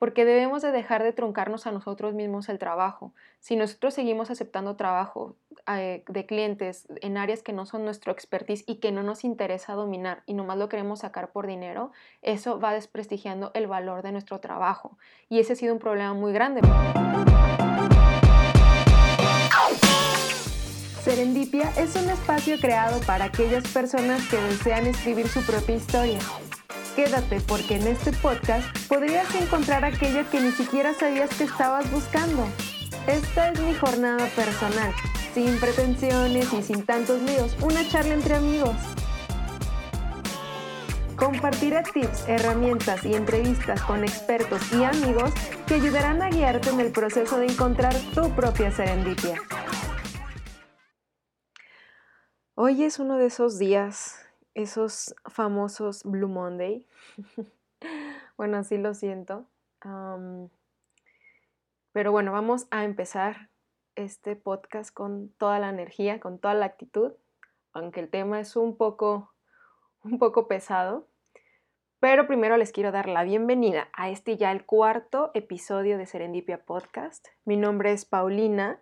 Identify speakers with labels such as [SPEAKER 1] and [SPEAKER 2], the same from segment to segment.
[SPEAKER 1] porque debemos de dejar de truncarnos a nosotros mismos el trabajo. Si nosotros seguimos aceptando trabajo eh, de clientes en áreas que no son nuestro expertise y que no nos interesa dominar y nomás lo queremos sacar por dinero, eso va desprestigiando el valor de nuestro trabajo. Y ese ha sido un problema muy grande. Serendipia es un espacio creado para aquellas personas que desean escribir su propia historia Quédate porque en este podcast podrías encontrar aquello que ni siquiera sabías que estabas buscando. Esta es mi jornada personal, sin pretensiones y sin tantos líos, una charla entre amigos. Compartiré tips, herramientas y entrevistas con expertos y amigos que ayudarán a guiarte en el proceso de encontrar tu propia serendipia. Hoy es uno de esos días esos famosos Blue Monday. bueno, así lo siento. pero bueno, vamos a empezar este podcast con toda la energía, con toda la actitud, aunque el tema es un poco, un poco pesado. Pero primero les quiero dar la bienvenida a este ya el cuarto episodio de Serendipia Podcast. Mi nombre es Paulina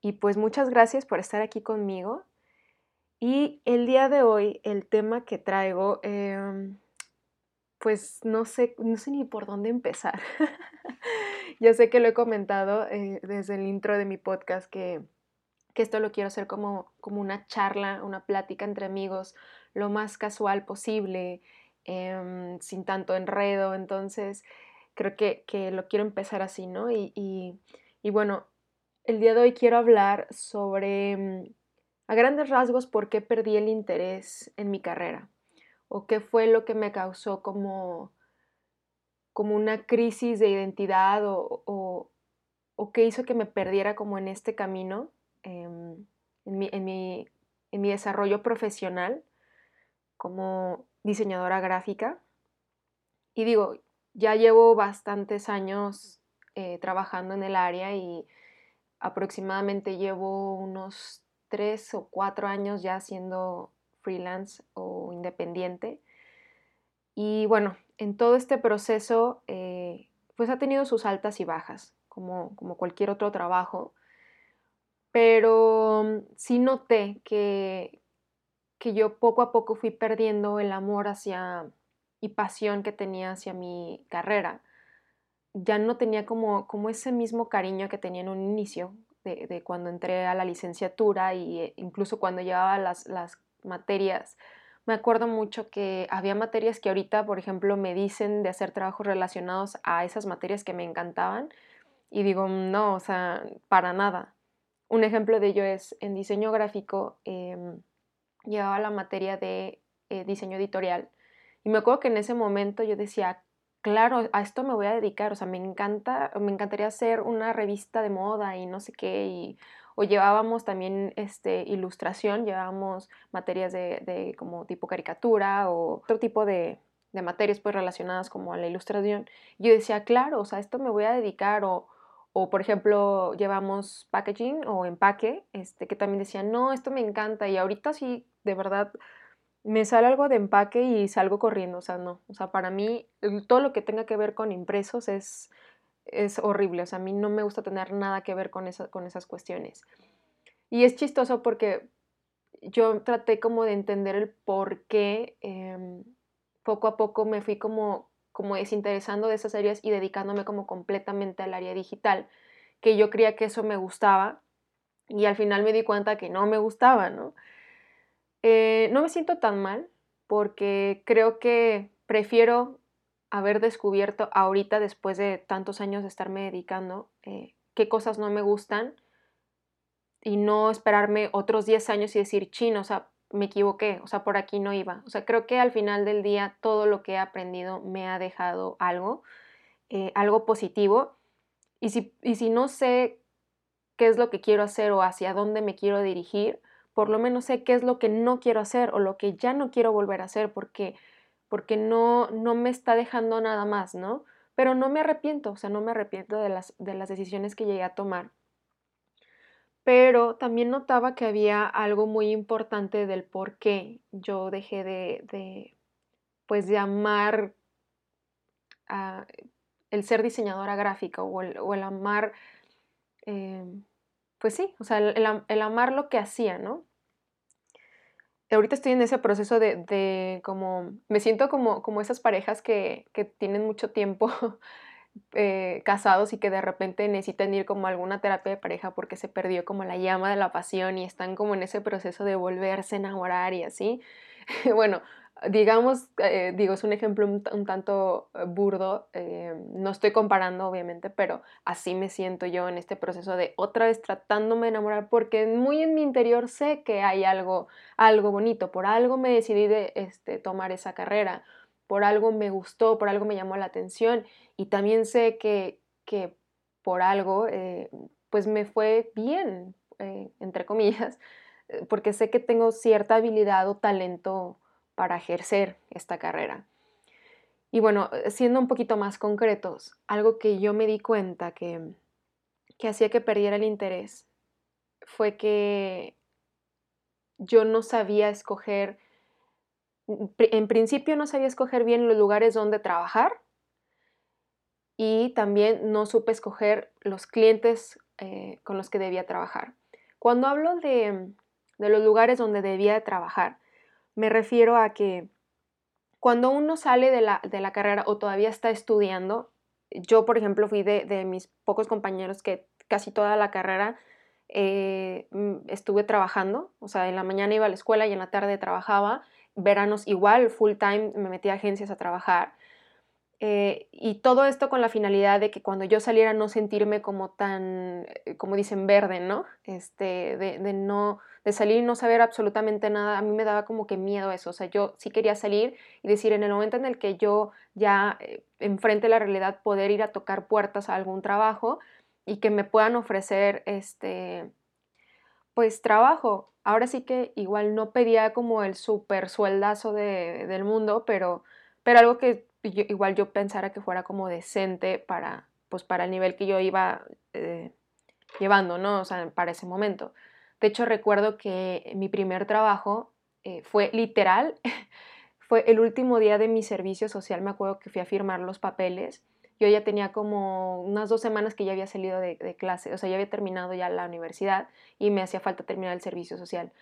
[SPEAKER 1] y pues muchas gracias por estar aquí conmigo. Y el día de hoy, el tema que traigo, em, pues no sé, no sé ni por dónde empezar. ya sé que lo he comentado eh, desde el intro de mi podcast que, esto lo quiero hacer como, como una charla, una plática entre amigos, lo más casual posible, em, sin tanto enredo. Entonces, creo que, lo quiero empezar así, ¿no? Y, y bueno, el día de hoy quiero hablar sobre em, a grandes rasgos, ¿por qué perdí el interés en mi carrera? ¿O qué fue lo que me causó como, como una crisis de identidad o, o, qué hizo que me perdiera como en este camino, em, en, mi, en, mi, en mi desarrollo profesional como diseñadora gráfica? Y digo, ya llevo bastantes años eh, trabajando en el área y aproximadamente llevo unos tres o cuatro años ya siendo freelance o independiente. Y bueno, en todo este proceso, eh, pues ha tenido sus altas y bajas, como, como cualquier otro trabajo. Pero mm, sí noté que, que yo poco a poco fui perdiendo el amor hacia y pasión que tenía hacia mi carrera. Ya no tenía como, como ese mismo cariño que tenía en un inicio, de, cuando entré a la licenciatura eh, incluso cuando llevaba las, las materias. Me acuerdo mucho que había materias que ahorita, por ejemplo, me dicen de hacer trabajos relacionados a esas materias que me encantaban y digo, no, o sea, para nada. Un ejemplo de ello es en diseño gráfico, em, llevaba la materia de eh, diseño editorial y me acuerdo que en ese momento yo decía, claro, a esto me voy a dedicar, o sea, me encanta, me encantaría hacer una revista de moda y no sé qué, y, o llevábamos también este, ilustración, llevábamos materias de, como tipo caricatura o otro tipo de, materias pues relacionadas como a la ilustración. Yo decía, claro, o sea, esto me voy a dedicar o, o por ejemplo, llevamos packaging o empaque, este, que también decía, no, esto me encanta y ahorita sí, de verdad, me sale algo de empaque y salgo corriendo, o sea, no, o sea, para mí todo lo que tenga que ver con impresos es, es horrible, o sea, a mí no me gusta tener nada que ver con, con esas cuestiones. Y es chistoso porque yo traté como de entender el por qué em, poco a poco me fui como, como desinteresando de esas áreas y dedicándome como completamente al área digital, que yo creía que eso me gustaba y al final me di cuenta que no me gustaba, ¿no? Eh, no me siento tan mal porque creo que prefiero haber descubierto ahorita, después de tantos años de estarme dedicando, eh, qué cosas no me gustan y no esperarme otros 10 años y decir, chino, o sea, me equivoqué, o sea, por aquí no iba. O sea, creo que al final del día todo lo que he aprendido me ha dejado algo, eh, algo positivo. Y si, y si no sé qué es lo que quiero hacer o hacia dónde me quiero dirigir, por lo menos sé qué es lo que no quiero hacer o lo que ya no quiero volver a hacer porque, porque no, no me está dejando nada más, ¿no? Pero no me arrepiento, o sea, no me arrepiento de las, de las decisiones que llegué a tomar. Pero también notaba que había algo muy importante del por qué yo dejé de, de pues, de amar el ser diseñadora gráfica o el, amar, em, pues sí, o sea, el, amar lo que hacía, ¿no? Ahorita estoy en ese proceso de, como, me siento como, como esas parejas que, que tienen mucho tiempo eh, casados y que de repente necesitan ir como a alguna terapia de pareja porque se perdió como la llama de la pasión y están como en ese proceso de volverse a enamorar y así. bueno, digamos, eh, digo, es un ejemplo un, tanto eh, burdo, no estoy comparando obviamente, pero así me siento yo en este proceso de otra vez tratándome de enamorar porque muy en mi interior sé que hay algo, algo bonito, por algo me decidí de este, tomar esa carrera por algo me gustó, por algo me llamó la atención y también sé que, que por algo eh, pues me fue bien, eh, entre comillas, eh, porque sé que tengo cierta habilidad o talento para ejercer esta carrera. Y bueno, siendo un poquito más concretos, algo que yo me di cuenta que, que hacía que perdiera el interés fue que yo no sabía escoger en principio no sabía escoger bien los lugares donde trabajar y también no supe escoger los clientes eh, con los que debía trabajar. Cuando hablo de, los lugares donde debía trabajar, me refiero a que cuando uno sale de la, carrera o todavía está estudiando, yo por ejemplo fui de, mis pocos compañeros que casi toda la carrera eh, mm, estuve trabajando, o sea, en la mañana iba a la escuela y en la tarde trabajaba veranos igual, full time, me metí a agencias a trabajar. Eh, y todo esto con la finalidad de que cuando yo saliera no sentirme como tan, eh, como dicen, verde, ¿no? Este, de, no, de salir y no saber absolutamente nada, a mí me daba como que miedo eso, o sea, yo sí quería salir y decir, en el momento en el que yo ya eh, enfrente la realidad, poder ir a tocar puertas a algún trabajo y que me puedan ofrecer, este, pues trabajo, ahora sí que igual no pedía como el super sueldazo del mundo, pero, pero algo que igual yo pensara que fuera como decente para, pues para el nivel que yo iba eh, llevando, ¿no? O sea, para ese momento. De hecho, recuerdo que mi primer trabajo eh, fue literal, fue el último día de mi servicio social, me acuerdo que fui a firmar los papeles yo ya tenía como unas dos semanas que ya había salido de, clase, o sea, ya había terminado ya la universidad y me hacía falta terminar el servicio social.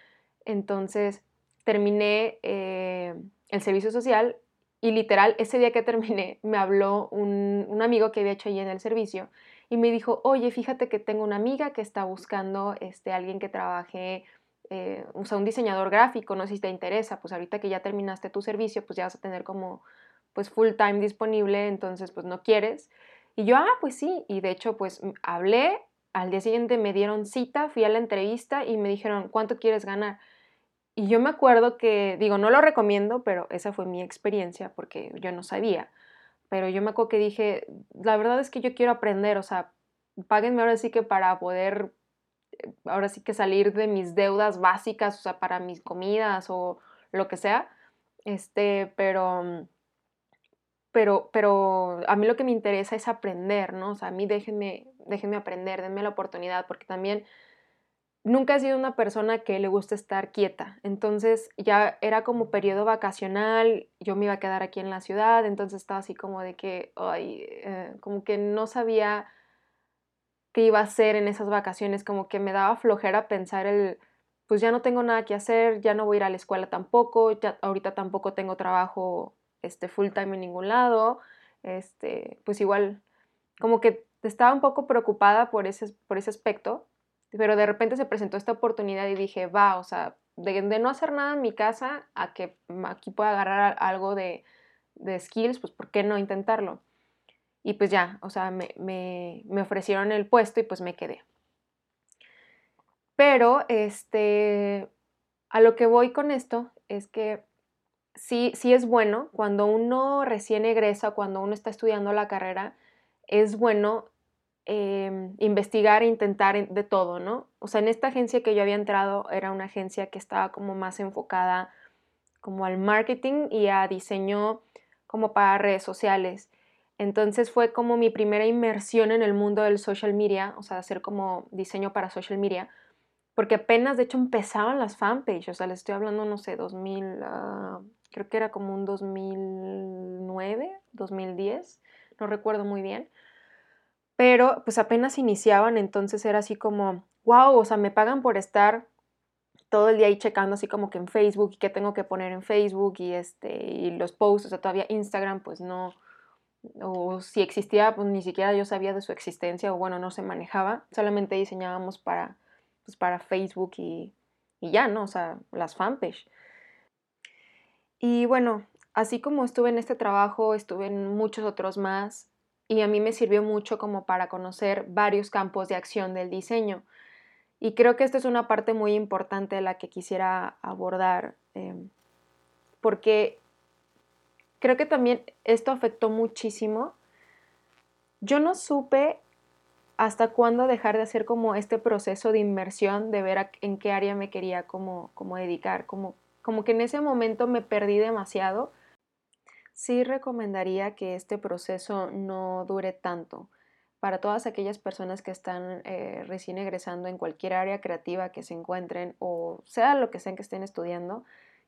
[SPEAKER 1] Entonces, terminé eh, el servicio social y literal, ese día que terminé, me habló un, amigo que había hecho allí en el servicio y me dijo, oye, fíjate que tengo una amiga que está buscando este, alguien que trabaje, eh, o sea, un diseñador gráfico, no sé si te interesa, pues ahorita que ya terminaste tu servicio, pues ya vas a tener como pues full time disponible, entonces pues no quieres. Y yo, ah, pues sí, y de hecho pues hablé, al día siguiente me dieron cita, fui a la entrevista y me dijeron, ¿cuánto quieres ganar? Y yo me acuerdo que, digo, no lo recomiendo, pero esa fue mi experiencia porque yo no sabía. Pero yo me acuerdo que dije, la verdad es que yo quiero aprender, o sea, páguenme ahora sí que para poder, eh, ahora sí que salir de mis deudas básicas, o sea, para mis comidas o lo que sea. Este, pero pero, pero a mí lo que me interesa es aprender, ¿no? O sea, a mí déjenme, déjenme aprender, denme la oportunidad, porque también nunca he sido una persona que le gusta estar quieta. Entonces ya era como periodo vacacional, yo me iba a quedar aquí en la ciudad, entonces estaba así como de que, ay, eh, como que no sabía qué iba a hacer en esas vacaciones, como que me daba flojera pensar el, pues ya no tengo nada que hacer, ya no voy a ir a la escuela tampoco, ya ahorita tampoco tengo trabajo este, full time en ningún lado, este, pues igual como que estaba un poco preocupada por ese, por ese aspecto, pero de repente se presentó esta oportunidad y dije, va, o sea, de, no hacer nada en mi casa a que aquí pueda agarrar algo de, de skills, pues ¿por qué no intentarlo? Y pues ya, o sea, me, me, me, ofrecieron el puesto y pues me quedé. Pero, este, a lo que voy con esto es que sí, sí es bueno cuando uno recién egresa, cuando uno está estudiando la carrera, es bueno em, investigar e intentar de todo, ¿no? O sea, en esta agencia que yo había entrado era una agencia que estaba como más enfocada como al marketing y a diseño como para redes sociales. Entonces fue como mi primera inmersión en el mundo del social media, o sea, hacer como diseño para social media, porque apenas de hecho empezaban las fanpages, o sea, les estoy hablando, no sé, 2000, creo que era como un 2009, 2010, no recuerdo muy bien. Pero pues apenas iniciaban, entonces era así como, wow, o sea, me pagan por estar todo el día ahí checando así como que en Facebook y qué tengo que poner en Facebook y, este, y los posts, o sea, todavía Instagram pues no, o si existía pues ni siquiera yo sabía de su existencia o bueno, no se manejaba, solamente diseñábamos para, pues, para Facebook y, y ya, ¿no? O sea, las fanpage. Y bueno, así como estuve en este trabajo, estuve en muchos otros más y a mí me sirvió mucho como para conocer varios campos de acción del diseño. Y creo que esta es una parte muy importante de la que quisiera abordar, em, porque creo que también esto afectó muchísimo. Yo no supe hasta cuándo dejar de hacer como este proceso de inmersión, de ver en qué área me quería como, como dedicar, como, como que en ese momento me perdí demasiado. Sí recomendaría que este proceso no dure tanto para todas aquellas personas que están eh, recién egresando en cualquier área creativa que se encuentren o sea lo que sea que estén estudiando,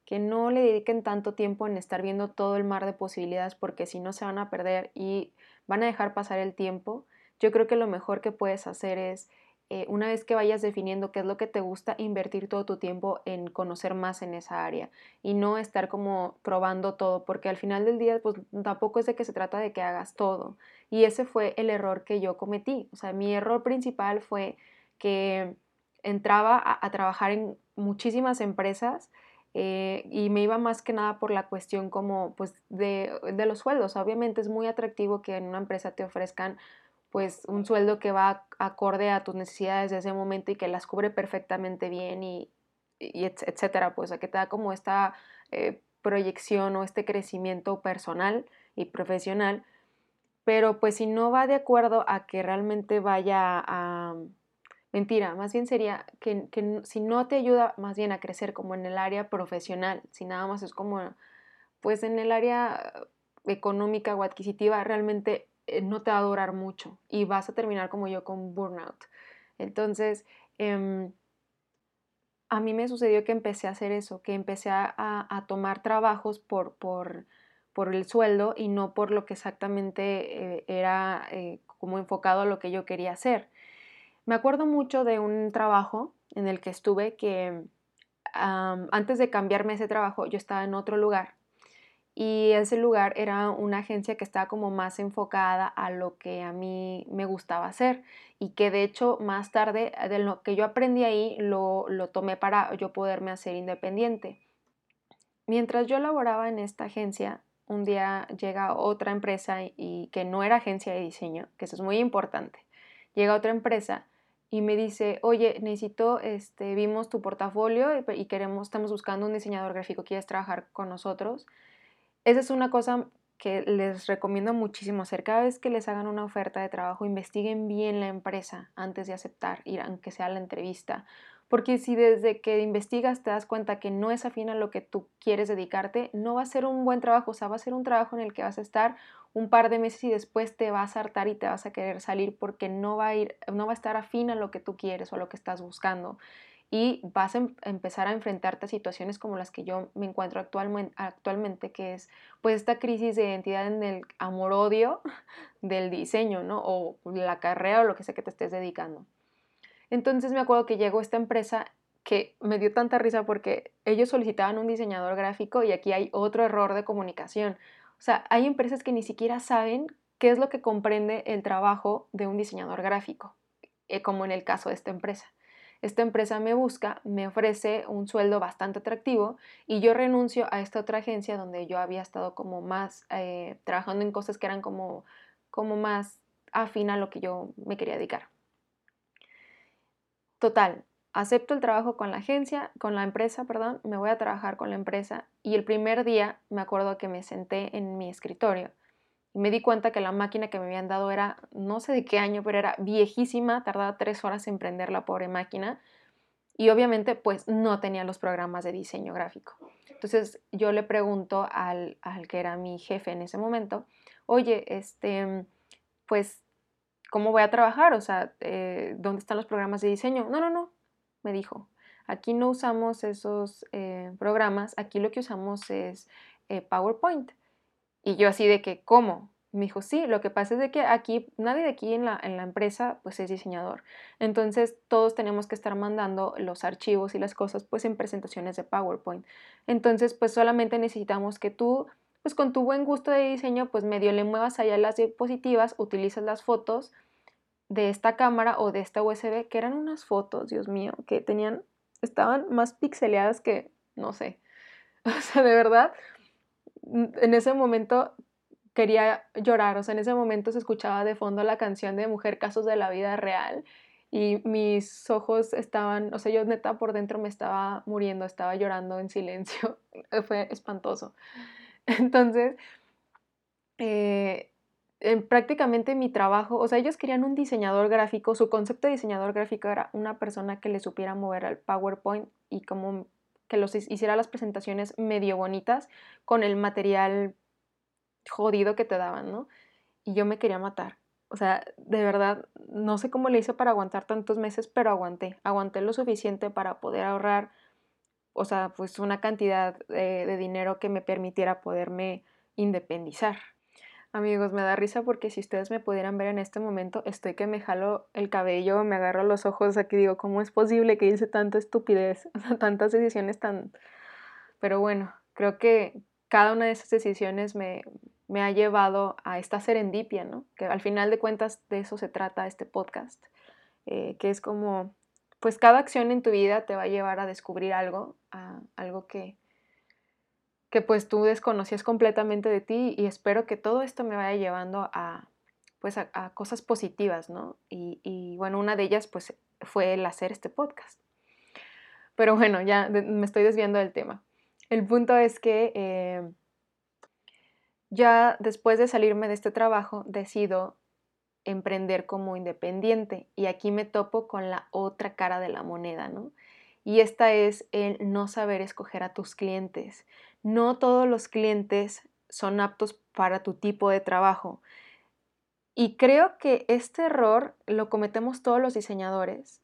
[SPEAKER 1] que no le dediquen tanto tiempo en estar viendo todo el mar de posibilidades porque si no se van a perder y van a dejar pasar el tiempo. Yo creo que lo mejor que puedes hacer es eh, una vez que vayas definiendo qué es lo que te gusta, invertir todo tu tiempo en conocer más en esa área y no estar como probando todo, porque al final del día, pues tampoco es de que se trata de que hagas todo. Y ese fue el error que yo cometí. O sea, mi error principal fue que entraba a, trabajar en muchísimas empresas eh, y me iba más que nada por la cuestión como pues de, de, los sueldos. Obviamente es muy atractivo que en una empresa te ofrezcan pues un sueldo que va acorde a tus necesidades de ese momento y que las cubre perfectamente bien y, etcétera, pues a que te da como esta eh, proyección o este crecimiento personal y profesional, pero pues si no va de acuerdo a que realmente vaya a... Mentira, más bien sería que, que si no te ayuda más bien a crecer como en el área profesional, si nada más es como pues en el área económica o adquisitiva, realmente eh, no te va a durar mucho y vas a terminar como yo con burnout. Entonces, em, a mí me sucedió que empecé a hacer eso, que empecé a, tomar trabajos por, por, por, el sueldo y no por lo que exactamente eh, era eh, como enfocado a lo que yo quería hacer. Me acuerdo mucho de un trabajo en el que estuve que antes de cambiarme ese trabajo yo estaba en otro lugar y ese lugar era una agencia que estaba como más enfocada a lo que a mí me gustaba hacer y que de hecho más tarde de lo que yo aprendí ahí lo, lo tomé para yo poderme hacer independiente. Mientras yo laboraba en esta agencia, un día llega otra empresa y que no era agencia de diseño, que eso es muy importante. Llega otra empresa y me dice, oye, necesito, este, vimos tu portafolio y queremos, estamos buscando un diseñador gráfico, ¿quieres trabajar con nosotros? Esa es una cosa que les recomiendo muchísimo hacer. Cada vez que les hagan una oferta de trabajo, investiguen bien la empresa antes de aceptar, ir aunque sea la entrevista. Porque si desde que investigas te das cuenta que no es afín a lo que tú quieres dedicarte, no va a ser un buen trabajo, o sea, va a ser un trabajo en el que vas a estar un par de meses y después te vas a hartar y te vas a querer salir porque no va a ir, no va a estar afín a lo que tú quieres o a lo que estás buscando y vas a em, empezar a enfrentarte a situaciones como las que yo me encuentro actualmente, que es pues esta crisis de identidad en el amor-odio del diseño, ¿no? O la carrera o lo que sea que te estés dedicando. Entonces me acuerdo que llegó esta empresa que me dio tanta risa porque ellos solicitaban un diseñador gráfico y aquí hay otro error de comunicación. O sea, hay empresas que ni siquiera saben qué es lo que comprende el trabajo de un diseñador gráfico, eh, como en el caso de esta empresa esta empresa me busca, me ofrece un sueldo bastante atractivo y yo renuncio a esta otra agencia donde yo había estado como más eh, trabajando en cosas que eran como, como más afín a lo que yo me quería dedicar. Total, acepto el trabajo con la agencia, con la empresa, perdón, me voy a trabajar con la empresa y el primer día me acuerdo que me senté en mi escritorio y me di cuenta que la máquina que me habían dado era, no sé de qué año, pero era viejísima, tardaba tres horas en prender la pobre máquina. Y obviamente pues no tenía los programas de diseño gráfico. Entonces yo le pregunto al, al que era mi jefe en ese momento, oye, este, pues, ¿cómo voy a trabajar? O sea, eh, ¿dónde están los programas de diseño? No, no, no, me dijo. Aquí no usamos esos eh, programas, aquí lo que usamos es eh, PowerPoint. Y yo así de que, ¿cómo? Me dijo, sí, lo que pasa es de que aquí, nadie de aquí en la, en la empresa pues es diseñador. Entonces todos tenemos que estar mandando los archivos y las cosas pues en presentaciones de PowerPoint. Entonces pues solamente necesitamos que tú pues con tu buen gusto de diseño pues medio le muevas allá las diapositivas, utilizas las fotos de esta cámara o de esta USB, que eran unas fotos, Dios mío, que tenían, estaban más pixeleadas que, no sé, o sea, de verdad, en ese momento quería llorar, o sea, en ese momento se escuchaba de fondo la canción de Mujer Casos de la Vida Real y mis ojos estaban, o sea, yo neta por dentro me estaba muriendo, estaba llorando en silencio, fue espantoso. Entonces, eh, prácticamente mi trabajo, o sea, ellos querían un diseñador gráfico, su concepto de diseñador gráfico era una persona que le supiera mover al PowerPoint y como que los hiciera las presentaciones medio bonitas con el material jodido que te daban, ¿no? Y yo me quería matar. O sea, de verdad, no sé cómo le hice para aguantar tantos meses, pero aguanté. Aguanté lo suficiente para poder ahorrar, o sea, pues una cantidad de, de dinero que me permitiera poderme independizar. Amigos, me da risa porque si ustedes me pudieran ver en este momento, estoy que me jalo el cabello, me agarro los ojos, aquí digo, ¿cómo es posible que hice tanta estupidez, tantas decisiones tan... Pero bueno, creo que cada una de esas decisiones me, ha llevado a esta serendipia, ¿no? Que al final de cuentas de eso se trata este podcast, eh, que es como, pues cada acción en tu vida te va a llevar a descubrir algo, a algo que, que pues tú desconocías completamente de ti y espero que todo esto me vaya llevando a, pues a, cosas positivas, ¿no? Y, bueno, una de ellas pues fue el hacer este podcast. Pero bueno, ya me estoy desviando del tema. El punto es que eh, ya después de salirme de este trabajo, decido emprender como independiente y aquí me topo con la otra cara de la moneda, ¿no? Y esta es el no saber escoger a tus clientes. No todos los clientes son aptos para tu tipo de trabajo. Y creo que este error lo cometemos todos los diseñadores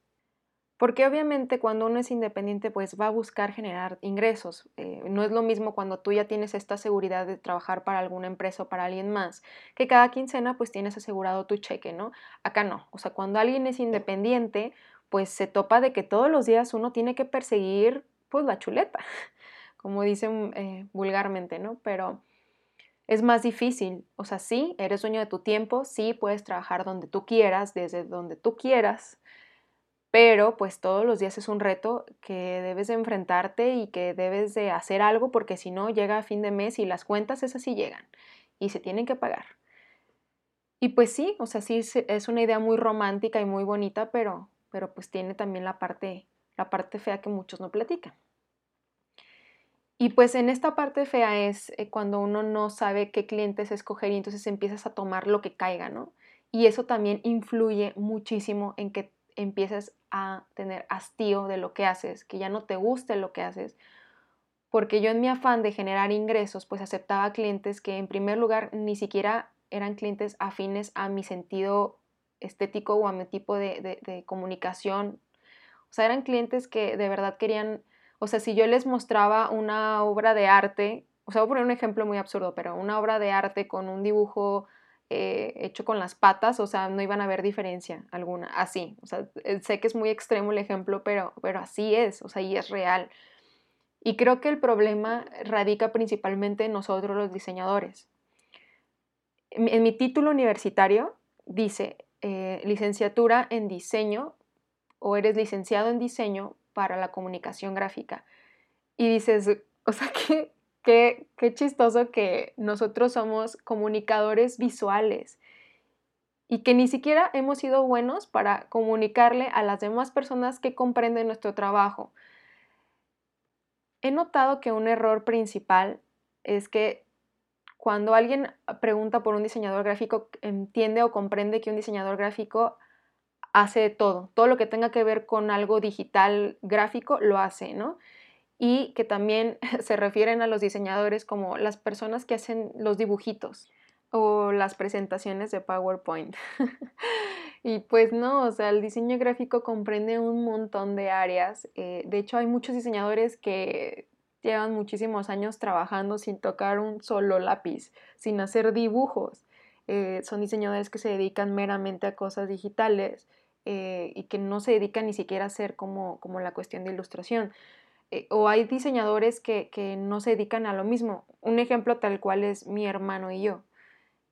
[SPEAKER 1] porque obviamente cuando uno es independiente, pues va a buscar generar ingresos. Eh, no es lo mismo cuando tú ya tienes esta seguridad de trabajar para alguna empresa o para alguien más, que cada quincena pues tienes asegurado tu cheque, ¿no? Acá no. O sea, cuando alguien es independiente, pues se topa de que todos los días uno tiene que perseguir pues la chuleta, como dicen eh, vulgarmente, ¿no? Pero es más difícil. O sea, sí, eres dueño de tu tiempo, sí, puedes trabajar donde tú quieras, desde donde tú quieras, pero pues todos los días es un reto que debes de enfrentarte y que debes de hacer algo porque si no llega a fin de mes y las cuentas esas sí llegan y se tienen que pagar. Y pues sí, o sea, sí es una idea muy romántica y muy bonita, pero, pero pues tiene también la parte, la parte fea que muchos no platican. Y pues en esta parte fea es eh, cuando uno no sabe qué clientes escoger y entonces empiezas a tomar lo que caiga, ¿no? Y eso también influye muchísimo en que empieces a tener hastío de lo que haces, que ya no te guste lo que haces, porque yo en mi afán de generar ingresos, pues aceptaba clientes que en primer lugar ni siquiera eran clientes afines a mi sentido estético o a mi tipo de, comunicación. O sea, eran clientes que de verdad querían, o sea, si yo les mostraba una obra de arte, o sea, voy a poner un ejemplo muy absurdo, pero una obra de arte con un dibujo eh, hecho con las patas, o sea, no iban a ver diferencia alguna, así, o sea, eh, sé que es muy extremo el ejemplo, pero, pero así es, o sea, y es real. Y creo que el problema radica principalmente en nosotros los diseñadores. En, mi título universitario dice eh, licenciatura en diseño o eres licenciado en diseño para la comunicación gráfica. Y dices, o sea, que Qué, chistoso que nosotros somos comunicadores visuales y que ni siquiera hemos sido buenos para comunicarle a las demás personas que comprenden nuestro trabajo. He notado que un error principal es que cuando alguien pregunta por un diseñador gráfico, entiende o comprende que un diseñador gráfico hace todo, todo lo que tenga que ver con algo digital gráfico lo hace, ¿no? y que también se refieren a los diseñadores como las personas que hacen los dibujitos o las presentaciones de PowerPoint. y pues no, o sea, el diseño gráfico comprende un montón de áreas. Eh, de hecho, hay muchos diseñadores que llevan muchísimos años trabajando sin tocar un solo lápiz, sin hacer dibujos. Eh, son diseñadores que se dedican meramente a cosas digitales eh, y que no se dedican ni siquiera a hacer como, como la cuestión de ilustración. Eh, o hay diseñadores que, que, no se dedican a lo mismo. Un ejemplo tal cual es mi hermano y yo.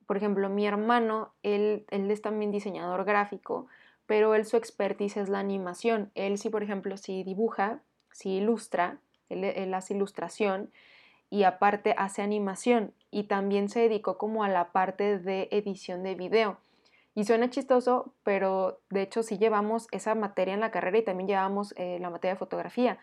[SPEAKER 1] Por ejemplo, mi hermano, él, él es también diseñador gráfico, pero él su expertise es la animación. Él sí, por ejemplo, si dibuja, si ilustra, él, él hace ilustración y aparte hace animación y también se dedicó como a la parte de edición de video. Y suena chistoso, pero de hecho sí llevamos esa materia en la carrera y también llevamos eh, la materia de fotografía.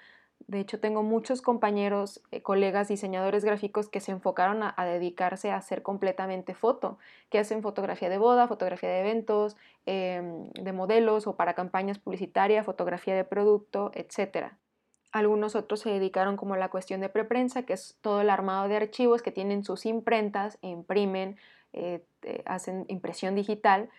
[SPEAKER 1] De hecho, tengo muchos compañeros, eh, colegas, diseñadores gráficos que se enfocaron a, dedicarse a hacer completamente foto, que hacen fotografía de boda, fotografía de eventos, em, de modelos o para campañas publicitarias, fotografía de producto, etc. Algunos otros se dedicaron como la cuestión de preprensa, que es todo el armado de archivos que tienen sus imprentas, imprimen, eh, hacen impresión digital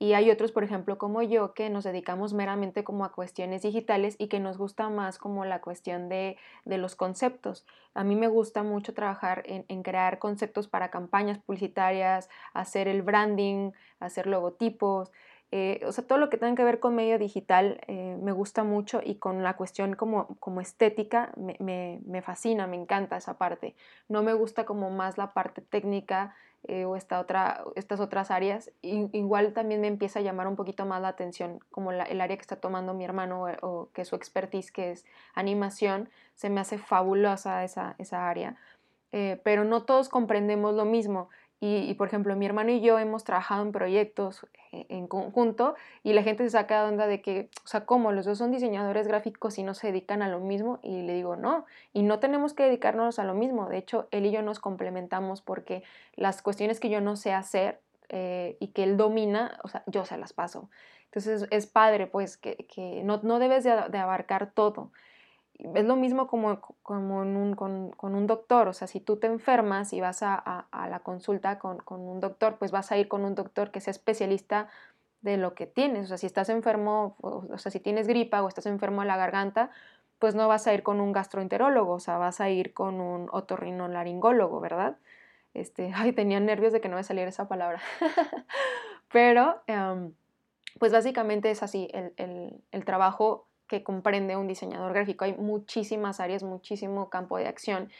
[SPEAKER 1] y hay otros, por ejemplo, como yo, que nos dedicamos meramente como a cuestiones digitales y que nos gusta más como la cuestión de, los conceptos. A mí me gusta mucho trabajar en, crear conceptos para campañas publicitarias, hacer el branding, hacer logotipos. Eh, o sea, todo lo que tenga que ver con medio digital eh, me gusta mucho y con la cuestión como, como estética me, me fascina, me encanta esa parte. No me gusta como más la parte técnica eh, o esta otra, estas otras áreas, igual también me empieza a llamar un poquito más la atención, como el área que está tomando mi hermano eh, o, que su expertise, que es animación, se me hace fabulosa esa, esa área. Eh, pero no todos comprendemos lo mismo. Y, por ejemplo, mi hermano y yo hemos trabajado en proyectos eh, en conjunto y la gente se saca de onda de que, o sea, ¿cómo? Los dos son diseñadores gráficos y no se dedican a lo mismo. Y le digo, no, y no tenemos que dedicarnos a lo mismo. De hecho, él y yo nos complementamos porque las cuestiones que yo no sé hacer eh, y que él domina, o sea, yo se las paso. Entonces es padre, pues, que, que no, no, debes de, de abarcar todo es lo mismo como, como con, con, un doctor, o sea, si tú te enfermas y vas a, a, la consulta con, con, un doctor, pues vas a ir con un doctor que sea especialista de lo que tienes, o sea, si estás enfermo, o, sea, si tienes gripa o estás enfermo de la garganta, pues no vas a ir con un gastroenterólogo, o sea, vas a ir con un otorrinolaringólogo, ¿verdad? Este, ay, tenía nervios de que no me saliera esa palabra. Pero, em, pues básicamente es así, el, el trabajo que comprende un diseñador gráfico. Hay muchísimas áreas, muchísimo campo de acción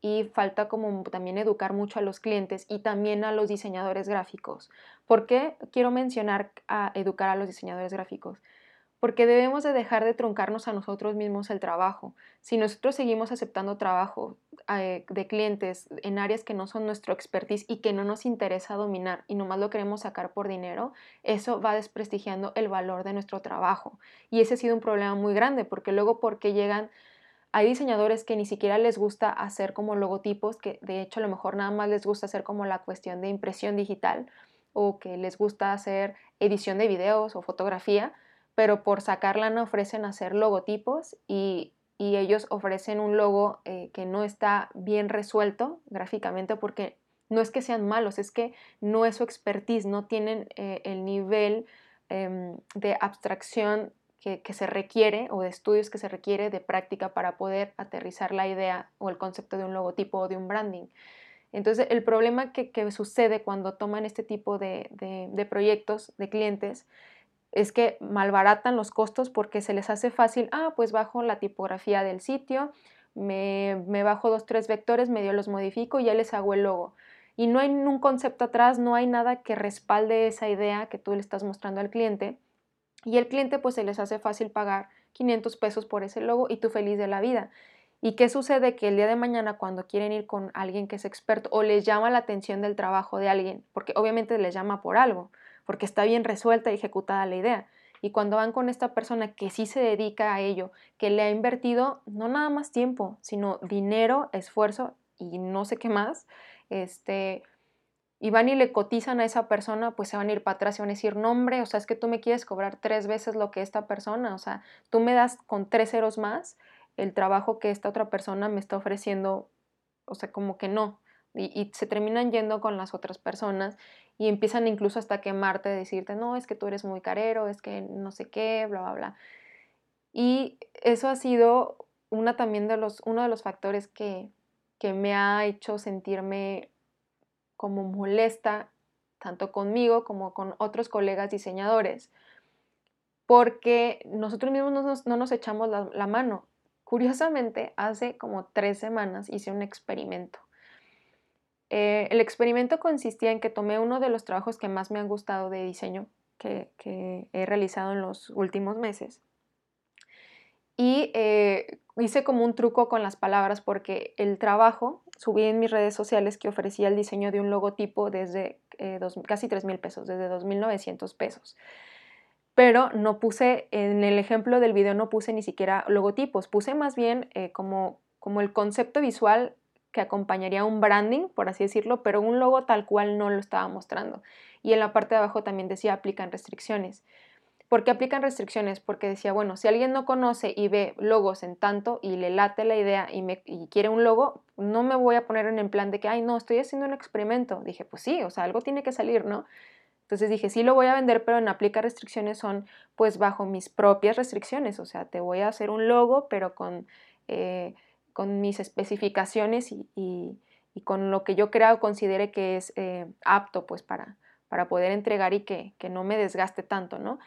[SPEAKER 1] y falta como también educar mucho a los clientes y también a los diseñadores gráficos. ¿Por qué quiero mencionar a educar a los diseñadores gráficos? Porque debemos de dejar de truncarnos a nosotros mismos el trabajo. Si nosotros seguimos aceptando trabajo eh, de clientes en áreas que no son nuestro expertise y que no nos interesa dominar y nomás lo queremos sacar por dinero, eso va desprestigiando el valor de nuestro trabajo. Y ese ha sido un problema muy grande, porque luego porque llegan hay diseñadores que ni siquiera les gusta hacer como logotipos, que de hecho a lo mejor nada más les gusta hacer como la cuestión de impresión digital o que les gusta hacer edición de videos o fotografía, pero por sacarla no ofrecen hacer logotipos y, ellos ofrecen un logo eh, que no está bien resuelto gráficamente porque no es que sean malos, es que no es su expertise, no tienen eh, el nivel em, de abstracción que, se requiere o de estudios que se requiere de práctica para poder aterrizar la idea o el concepto de un logotipo o de un branding. Entonces, el problema que, sucede cuando toman este tipo de, de proyectos de clientes es que malbaratan los costos porque se les hace fácil, ah, pues bajo la tipografía del sitio, me, me bajo dos, tres vectores, medio los modifico y ya les hago el logo. Y no hay un concepto atrás, no hay nada que respalde esa idea que tú le estás mostrando al cliente. Y el cliente pues se les hace fácil pagar 500 pesos por ese logo y tú feliz de la vida. ¿Y qué sucede? Que el día de mañana cuando quieren ir con alguien que es experto o les llama la atención del trabajo de alguien, porque obviamente les llama por algo, porque está bien resuelta y ejecutada la idea. Y cuando van con esta persona que sí se dedica a ello, que le ha invertido no nada más tiempo, sino dinero, esfuerzo y no sé qué más, este, y van y le cotizan a esa persona, pues se van a ir para atrás y van a decir, no hombre, o sea, es que tú me quieres cobrar tres veces lo que esta persona, o sea, tú me das con tres ceros más el trabajo que esta otra persona me está ofreciendo, o sea, como que no. Y, y se terminan yendo con las otras personas y empiezan incluso hasta quemarte, decirte, no, es que tú eres muy carero, es que no sé qué, bla, bla, bla. Y eso ha sido una también de los, uno de los factores que, que me ha hecho sentirme como molesta tanto conmigo como con otros colegas diseñadores, porque nosotros mismos no nos, echamos la, mano. Curiosamente, hace como tres semanas hice un experimento. Eh, el experimento consistía en que tomé uno de los trabajos que más me han gustado de diseño que, he realizado en los últimos meses y eh, hice como un truco con las palabras porque el trabajo subí en mis redes sociales que ofrecía el diseño de un logotipo desde eh, casi 3 mil pesos, desde 2.900 pesos. Pero no puse, en el ejemplo del video no puse ni siquiera logotipos, puse más bien como, como el concepto visual que acompañaría un branding, por así decirlo, pero un logo tal cual no lo estaba mostrando. Y en la parte de abajo también decía aplican restricciones. ¿Por qué aplican restricciones? Porque decía, bueno, si alguien no conoce y ve logos en tanto y le late la idea y, quiere un logo, no me voy a poner en el plan de que, ay, no, estoy haciendo un experimento. Dije, pues sí, o sea, algo tiene que salir, ¿no? Entonces dije, sí lo voy a vender, pero en aplica restricciones son pues bajo mis propias restricciones. O sea, te voy a hacer un logo, pero con, eh, con mis especificaciones y, con lo que yo creo considere que es eh, apto pues para, para poder entregar y que, que no me desgaste tanto, ¿no?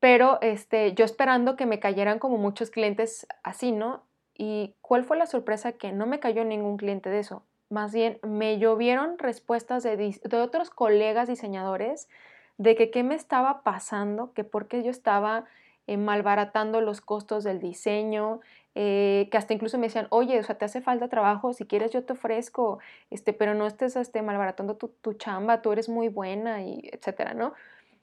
[SPEAKER 1] pero este, yo esperando que me cayeran como muchos clientes así, ¿no? ¿Y cuál fue la sorpresa? Que no me cayó ningún cliente de eso. Más bien, me llovieron respuestas de, otros colegas diseñadores de que qué me estaba pasando, que por qué yo estaba eh, malbaratando los costos del diseño, eh, que hasta incluso me decían, oye, o sea, te hace falta trabajo, si quieres yo te ofrezco, este, pero no estés este, malbaratando tu, tu chamba, tú eres muy buena, y etcétera, ¿no?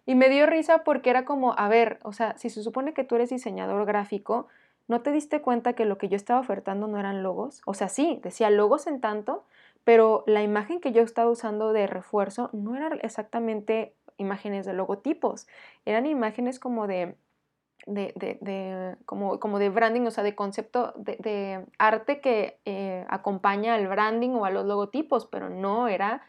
[SPEAKER 1] Y me dio risa porque era como, a ver, o sea, si se supone que tú eres diseñador gráfico, ¿no te diste cuenta que lo que yo estaba ofertando no eran logos? O sea, sí, decía logos en tanto, pero la imagen que yo estaba usando de refuerzo no eran exactamente imágenes de logotipos, eran imágenes como de, de, de, como, como, de branding, o sea, de concepto de, arte que eh, acompaña al branding o a los logotipos, pero no era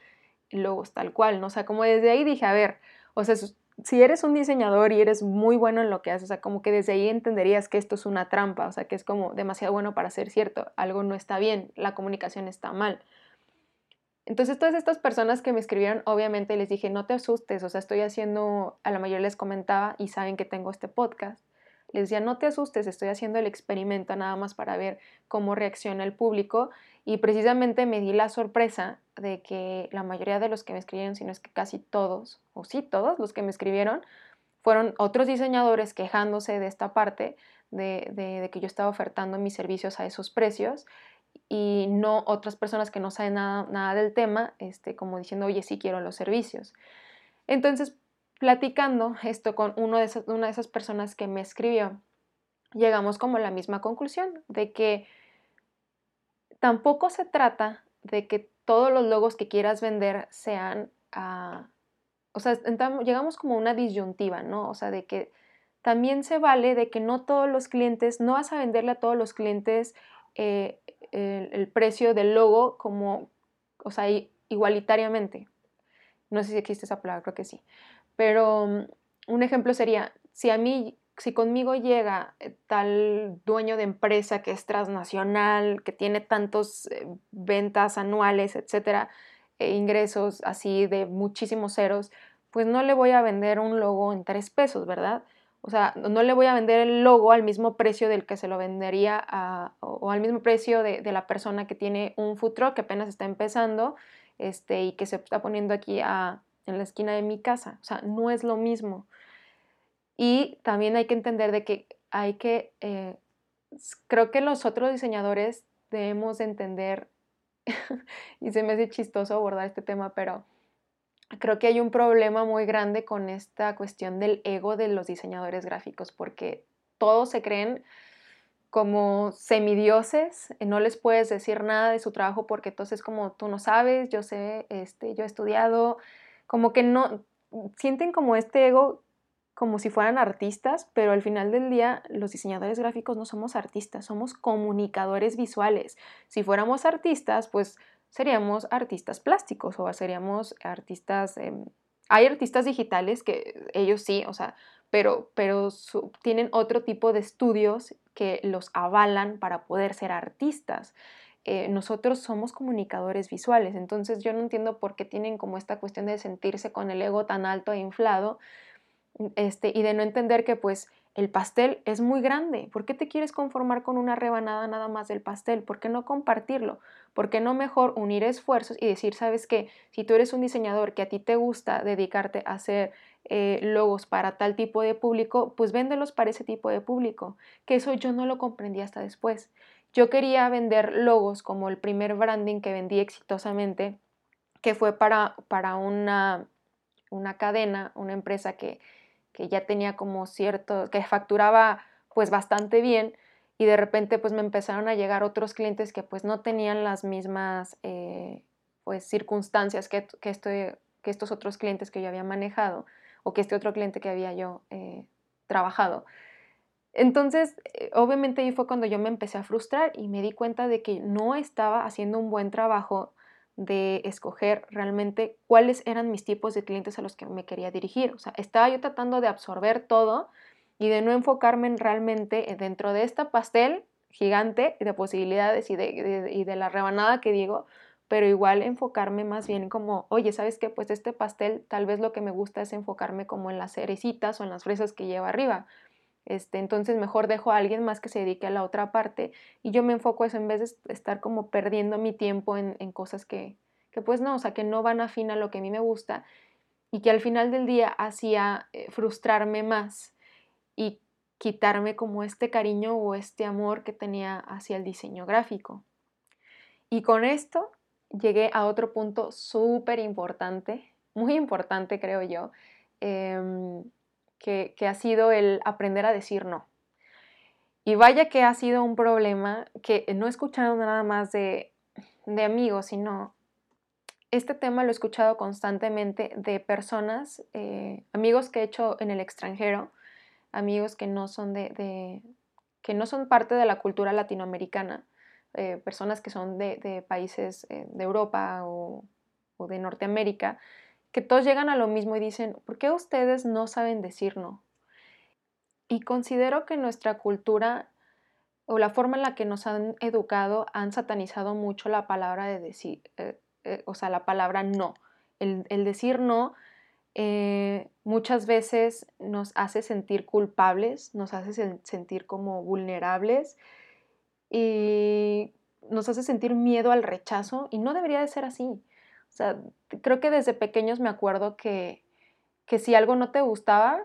[SPEAKER 1] logos tal cual, ¿no? O sea, como desde ahí dije, a ver, o sea, si eres un diseñador y eres muy bueno en lo que haces, o sea, como que desde ahí entenderías que esto es una trampa, o sea, que es como demasiado bueno para ser cierto, algo no está bien, la comunicación está mal. Entonces, todas estas personas que me escribieron, obviamente les dije, no te asustes, o sea, estoy haciendo, a la mayoría les comentaba y saben que tengo este podcast. Les decía, no te asustes, estoy haciendo el experimento nada más para ver cómo reacciona el público y precisamente me di la sorpresa de que la mayoría de los que me escribieron, si no es que casi todos, o sí todos los que me escribieron, fueron otros diseñadores quejándose de esta parte, de, que yo estaba ofertando mis servicios a esos precios y no otras personas que no saben nada, nada del tema, este, como diciendo, oye, sí quiero los servicios. Entonces, platicando esto con de una de esas personas que me escribió, llegamos como a la misma conclusión, de que tampoco se trata de que todos los logos que quieras vender sean, ah, o sea, llegamos como a una disyuntiva, ¿no? O sea, de que también se vale de que no todos los clientes, no vas a venderle a todos los clientes eh, el, precio del logo como, o sea, igualitariamente. No sé si existe esa palabra, creo que sí. Pero mm, un ejemplo sería, si a mí si conmigo llega eh, tal dueño de empresa que es transnacional, que tiene tantos eh, ventas anuales, etcétera, e ingresos así de muchísimos ceros, pues no le voy a vender un logo en tres pesos, ¿verdad? O sea, no le voy a vender el logo al mismo precio del que se lo vendería o, al mismo precio de, la persona que tiene un food que apenas está empezando este, y que se está poniendo aquí en la esquina de mi casa. O sea, no es lo mismo. Y también hay que entender de que hay que, eh, creo que los otros diseñadores debemos entender, y se me hace chistoso abordar este tema, pero creo que hay un problema muy grande con esta cuestión del ego de los diseñadores gráficos, porque todos se creen como semidioses, no les puedes decir nada de su trabajo porque entonces como tú no sabes, yo sé, este, yo he estudiado, como que no, sienten como este ego como si fueran artistas, pero al final del día los diseñadores gráficos no somos artistas, somos comunicadores visuales. Si fuéramos artistas, pues seríamos artistas plásticos o seríamos artistas... Em, hay artistas digitales que ellos sí, o sea, pero, pero tienen otro tipo de estudios que los avalan para poder ser artistas. eh, nosotros somos comunicadores visuales, entonces yo no entiendo por qué tienen como esta cuestión de sentirse con el ego tan alto e inflado este, y de no entender que pues el pastel es muy grande. ¿Por qué te quieres conformar con una rebanada nada más del pastel? ¿Por qué no compartirlo? ¿Por qué no mejor unir esfuerzos y decir, sabes qué, si tú eres un diseñador que a ti te gusta dedicarte a hacer eh, logos para tal tipo de público, pues véndelos para ese tipo de público? Que eso yo no lo comprendí hasta después. Yo quería vender logos como el primer branding que vendí exitosamente, que fue para, para una, una cadena, una empresa que que ya tenía como cierto, que facturaba pues bastante bien y de repente pues me empezaron a llegar otros clientes que pues no tenían las mismas eh, pues circunstancias que, que, este, que estos otros clientes que yo había manejado o que este otro cliente que había yo eh, trabajado. Entonces, eh, obviamente ahí fue cuando yo me empecé a frustrar y me di cuenta de que no estaba haciendo un buen trabajo de escoger realmente cuáles eran mis tipos de clientes a los que me quería dirigir. O sea, estaba yo tratando de absorber todo y de no enfocarme realmente dentro de esta pastel gigante de posibilidades y de, y de la rebanada que digo, pero igual enfocarme más bien como, oye, ¿sabes qué? Pues este pastel tal vez lo que me gusta es enfocarme como en las cerecitas o en las fresas que lleva arriba. Este, entonces mejor dejo a alguien más que se dedique a la otra parte y yo me enfoco eso en vez de estar como perdiendo mi tiempo en, cosas que, que, pues no, o sea, que no van afín a lo que a mí me gusta y que al final del día hacía eh, frustrarme más y quitarme como este cariño o este amor que tenía hacia el diseño gráfico. Y con esto llegué a otro punto súper importante, muy importante creo yo, em, que, ha sido el aprender a decir no. Y vaya que ha sido un problema que no he escuchado nada más de, amigos, sino este tema lo he escuchado constantemente de personas, eh, amigos que he hecho en el extranjero, amigos que no son de, que no son parte de la cultura latinoamericana, eh, personas que son de, países eh, de Europa o, o de Norteamérica, que todos llegan a lo mismo y dicen, ¿por qué ustedes no saben decir no? Y considero que nuestra cultura o la forma en la que nos han educado han satanizado mucho la palabra de decir, eh, o sea, la palabra no. El, decir no eh, muchas veces nos hace sentir culpables, nos hace sentir como vulnerables y nos hace sentir miedo al rechazo y no debería de ser así. O sea, creo que desde pequeños me acuerdo que, que si algo no te gustaba,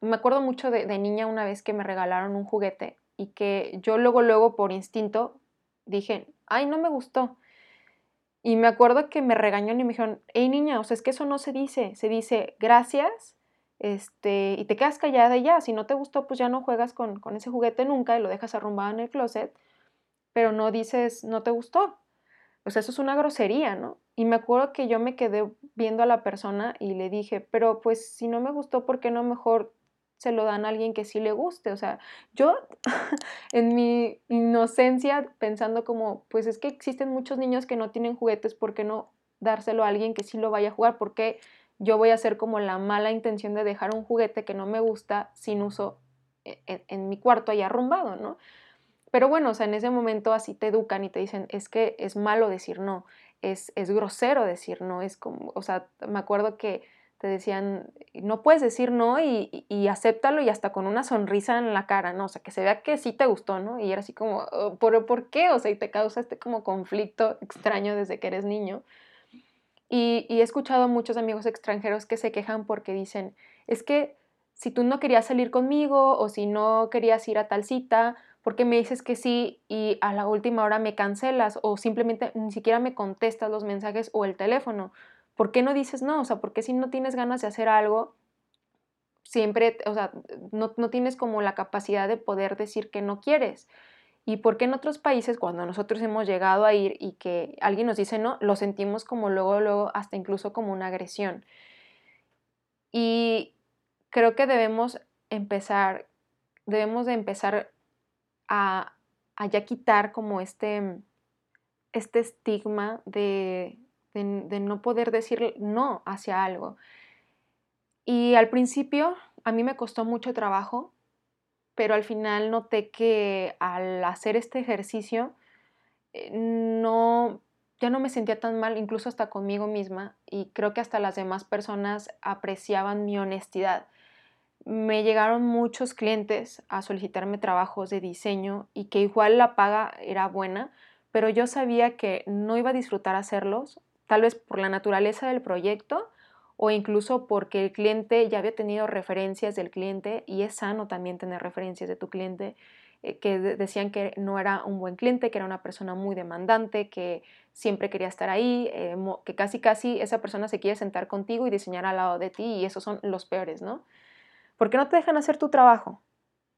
[SPEAKER 1] me acuerdo mucho de, niña una vez que me regalaron un juguete y que yo luego, luego por instinto dije, ay, no me gustó. Y me acuerdo que me regañaron y me dijeron, hey niña, o sea, es que eso no se dice, se dice gracias, este, y te quedas callada y ya, si no te gustó, pues ya no juegas con, con ese juguete nunca y lo dejas arrumbado en el closet, pero no dices, no te gustó. O sea, eso es una grosería, ¿no? Y me acuerdo que yo me quedé viendo a la persona y le dije, pero pues si no me gustó, ¿por qué no mejor se lo dan a alguien que sí le guste? O sea, yo en mi inocencia pensando como, pues es que existen muchos niños que no tienen juguetes, ¿por qué no dárselo a alguien que sí lo vaya a jugar? ¿Por qué yo voy a hacer como la mala intención de dejar un juguete que no me gusta sin uso e-, en, en mi cuarto ahí arrumbado, ¿no? Pero bueno, o sea, en ese momento así te educan y te dicen, es que es malo decir no, es, es grosero decir no, es como, o sea, me acuerdo que te decían, no puedes decir no y, y, acéptalo y hasta con una sonrisa en la cara, ¿no? O sea, que se vea que sí te gustó, ¿no? Y era así como, oh, ¿por, ¿por qué? O sea, y te causa este como conflicto extraño desde que eres niño. Y, y he escuchado a muchos amigos extranjeros que se quejan porque dicen, es que si tú no querías salir conmigo o si no querías ir a tal cita ¿por qué me dices que sí y a la última hora me cancelas o simplemente ni siquiera me contestas los mensajes o el teléfono? ¿Por qué no dices no? O sea, ¿por qué si no tienes ganas de hacer algo, siempre, o sea, no, no tienes como la capacidad de poder decir que no quieres? ¿Y por qué en otros países, cuando nosotros hemos llegado a ir y que alguien nos dice no, lo sentimos como luego, luego, hasta incluso como una agresión? Y creo que debemos empezar, debemos de empezar a, ya quitar como este, este estigma de, de, no poder decir no hacia algo. Y al principio a mí me costó mucho trabajo, pero al final noté que al hacer este ejercicio eh, no, ya no me sentía tan mal, incluso hasta conmigo misma, y creo que hasta las demás personas apreciaban mi honestidad. Me llegaron muchos clientes a solicitarme trabajos de diseño y que igual la paga era buena, pero yo sabía que no iba a disfrutar hacerlos, tal vez por la naturaleza del proyecto o incluso porque el cliente ya había tenido referencias del cliente y es sano también tener referencias de tu cliente eh, que decían que no era un buen cliente, que era una persona muy demandante, que siempre quería estar ahí, eh, que casi casi esa persona se quiere sentar contigo y diseñar al lado de ti y esos son los peores, ¿no? ¿Por qué no te dejan hacer tu trabajo?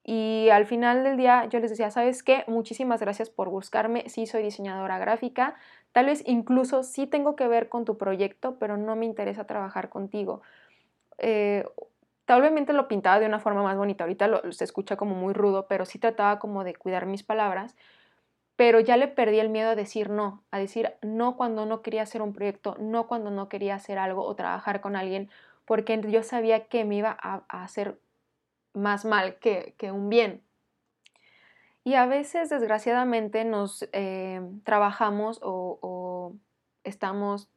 [SPEAKER 1] Y al final del día yo les decía, ¿sabes qué? Muchísimas gracias por buscarme, sí soy diseñadora gráfica, tal vez incluso sí tengo que ver con tu proyecto, pero no me interesa trabajar contigo. Eh, Obviamente lo pintaba de una forma más bonita, ahorita se escucha como muy rudo, pero sí trataba como de cuidar mis palabras, pero ya le perdí el miedo a decir no, a decir no cuando no quería hacer un proyecto, no cuando no quería hacer algo o trabajar con alguien, porque yo sabía que me iba a, hacer más mal que, un bien. Y a veces, desgraciadamente, nos eh, trabajamos o estamos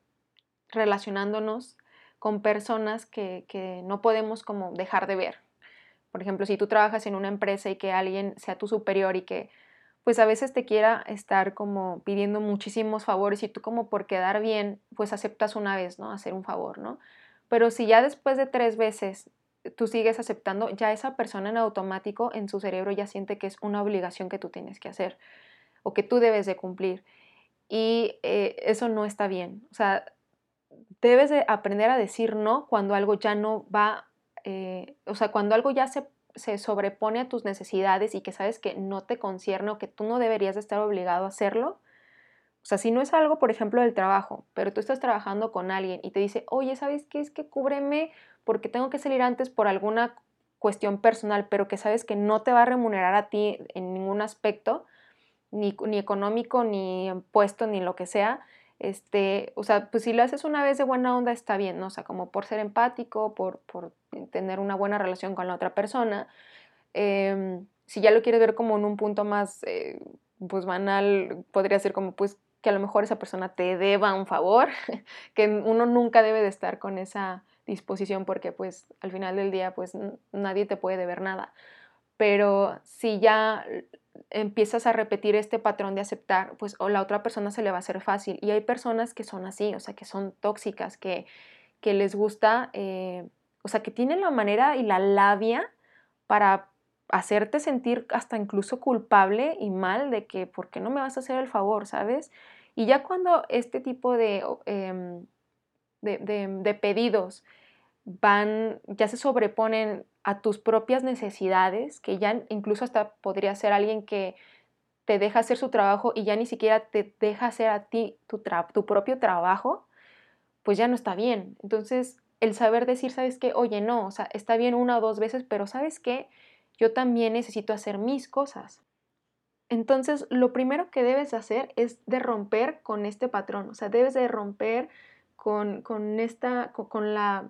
[SPEAKER 1] relacionándonos con personas que, no podemos como dejar de ver. Por ejemplo, si tú trabajas en una empresa y que alguien sea tu superior y que pues a veces te quiera estar como pidiendo muchísimos favores y tú como por quedar bien, pues aceptas una vez, ¿no? Hacer un favor, ¿no? Pero si ya después de tres veces tú sigues aceptando, ya esa persona en automático en su cerebro ya siente que es una obligación que tú tienes que hacer o que tú debes de cumplir. Y eh, eso no está bien. O sea, debes de aprender a decir no cuando algo ya no va, eh, o sea, cuando algo ya se, se, sobrepone a tus necesidades y que sabes que no te concierne o que tú no deberías de estar obligado a hacerlo. O sea, si no es algo, por ejemplo, del trabajo, pero tú estás trabajando con alguien y te dice, oye, ¿sabes qué? Es que cúbreme porque tengo que salir antes por alguna cuestión personal, pero que sabes que no te va a remunerar a ti en ningún aspecto, ni, ni económico, ni puesto, ni lo que sea, este, o sea, pues si lo haces una vez de buena onda está bien, ¿no? O sea, como por ser empático, por, por tener una buena relación con la otra persona. Em, si ya lo quieres ver como en un punto más, eh, pues banal, podría ser como, pues, que a lo mejor esa persona te deba un favor, que uno nunca debe de estar con esa disposición porque, pues, al final del día, pues, nadie te puede deber nada. Pero si ya empiezas a repetir este patrón de aceptar, pues la otra persona se le va a hacer fácil. Y hay personas que son así, o sea, que son tóxicas, que, que les gusta, eh, o sea, que tienen la manera y la labia para hacerte sentir hasta incluso culpable y mal de que, ¿por qué no me vas a hacer el favor, sabes? Y ya cuando este tipo de, em, de, de pedidos van, ya se sobreponen a tus propias necesidades, que ya incluso hasta podría ser alguien que te deja hacer su trabajo y ya ni siquiera te deja hacer a ti tu, tu propio trabajo, pues ya no está bien. Entonces, el saber decir, ¿sabes qué? Oye, no, o sea, está bien una o dos veces, pero ¿sabes qué? Yo también necesito hacer mis cosas. Entonces, lo primero que debes hacer es de romper con este patrón, o sea, debes de romper con, con esta, con la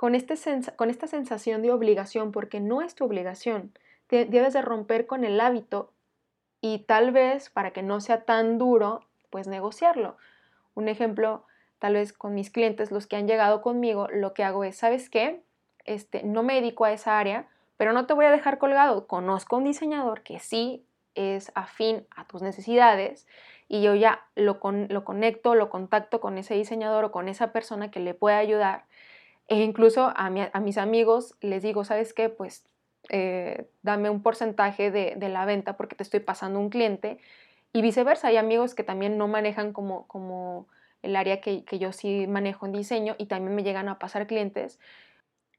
[SPEAKER 1] con, este con esta sensación de obligación, porque no es tu obligación. debes de romper con el hábito y tal vez, para que no sea tan duro, pues negociarlo. Un ejemplo, tal vez con mis clientes, los que han llegado conmigo, lo que hago es, ¿sabes qué? Este, no me dedico a esa área, pero no te voy a dejar colgado. Conozco un diseñador que sí es afín a tus necesidades y yo ya lo, lo conecto, lo contacto con ese diseñador o con esa persona que le pueda ayudar e incluso a, mis amigos les digo, ¿sabes qué? Pues eh, dame un porcentaje de, la venta porque te estoy pasando un cliente. Y viceversa, hay amigos que también no manejan como, como el área que, yo sí manejo en diseño y también me llegan a pasar clientes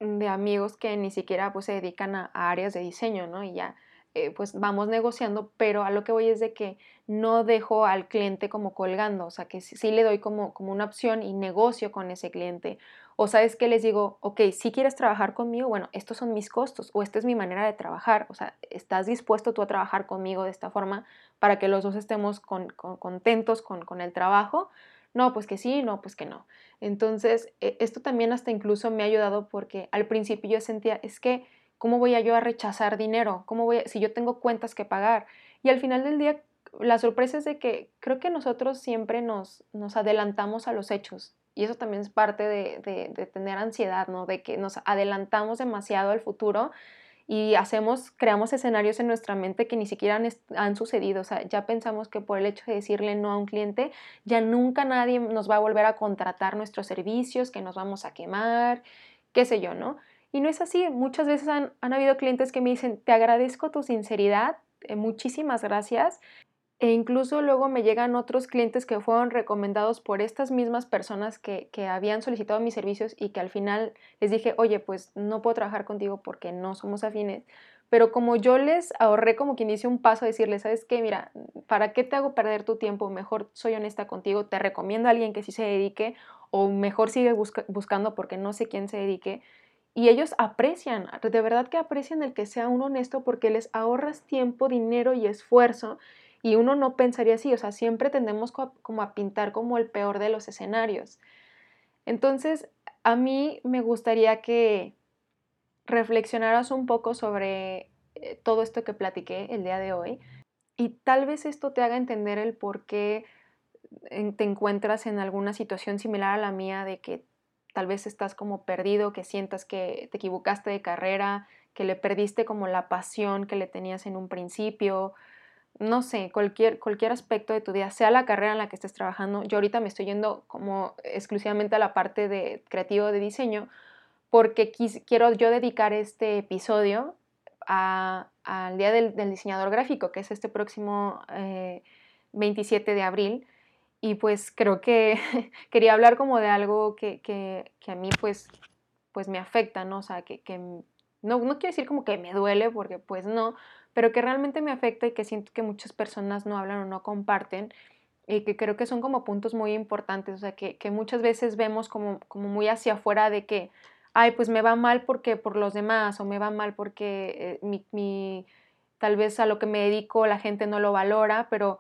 [SPEAKER 1] de amigos que ni siquiera pues se dedican a, áreas de diseño, ¿no? Y ya eh, pues vamos negociando, pero a lo que voy es de que no dejo al cliente como colgando, o sea, que sí, le doy como, como una opción y negocio con ese cliente. O sabes que les digo, ok, si quieres trabajar conmigo, bueno, estos son mis costos o esta es mi manera de trabajar, o sea, ¿estás dispuesto tú a trabajar conmigo de esta forma para que los dos estemos contentos con, con el trabajo? No, pues que sí, no, pues que no. Entonces, e, esto también hasta incluso me ha ayudado porque al principio yo sentía, es que ¿Cómo voy a yo a rechazar dinero? ¿Cómo voy si yo tengo cuentas que pagar? Y al final del día, la sorpresa es de que creo que nosotros siempre nos, nos adelantamos a los hechos y eso también es parte de, de, tener ansiedad, ¿no? De que nos adelantamos demasiado al futuro y hacemos, creamos escenarios en nuestra mente que ni siquiera han, han, sucedido. O sea, ya pensamos que por el hecho de decirle no a un cliente, ya nunca nadie nos va a volver a contratar nuestros servicios, que nos vamos a quemar, qué sé yo, ¿no? Y no es así. Muchas veces han, han habido clientes que me dicen, te agradezco tu sinceridad, eh, muchísimas gracias. E incluso luego me llegan otros clientes que fueron recomendados por estas mismas personas que, que, habían solicitado mis servicios y que al final les dije, oye, pues no puedo trabajar contigo porque no somos afines. Pero como yo les ahorré como quien dice un paso a decirles, ¿sabes qué? Mira, ¿para qué te hago perder tu tiempo? Mejor soy honesta contigo, te recomiendo a alguien que sí se dedique o mejor sigue buscando porque no sé quién se dedique. Y ellos aprecian, de verdad que aprecian el que sea un honesto porque les ahorras tiempo, dinero y esfuerzo. Y uno no pensaría así, o sea, siempre tendemos como a pintar como el peor de los escenarios. Entonces, a mí me gustaría que reflexionaras un poco sobre eh, todo esto que platiqué el día de hoy y tal vez esto te haga entender el por qué te encuentras en alguna situación similar a la mía de que tal vez estás como perdido, que sientas que te equivocaste de carrera, que le perdiste como la pasión que le tenías en un principio, no sé, cualquier, cualquier aspecto de tu vida, sea la carrera en la que estés trabajando. Yo ahorita me estoy yendo como exclusivamente a la parte de creativo de diseño, porque quiero yo dedicar este episodio al Día del, Diseñador Gráfico, que es este próximo 27 eh, de abril y pues creo que quería hablar como de algo que, que, que, a mí pues, pues me afecta, ¿no? O sea, que, que no, no quiero decir como que me duele, porque pues no, pero que realmente me afecta y que siento que muchas personas no hablan o no comparten y que creo que son como puntos muy importantes, o sea, que, que muchas veces vemos como, como muy hacia afuera de que, ay, pues me va mal porque por los demás o me va mal porque eh, mi, tal vez a lo que me dedico la gente no lo valora, pero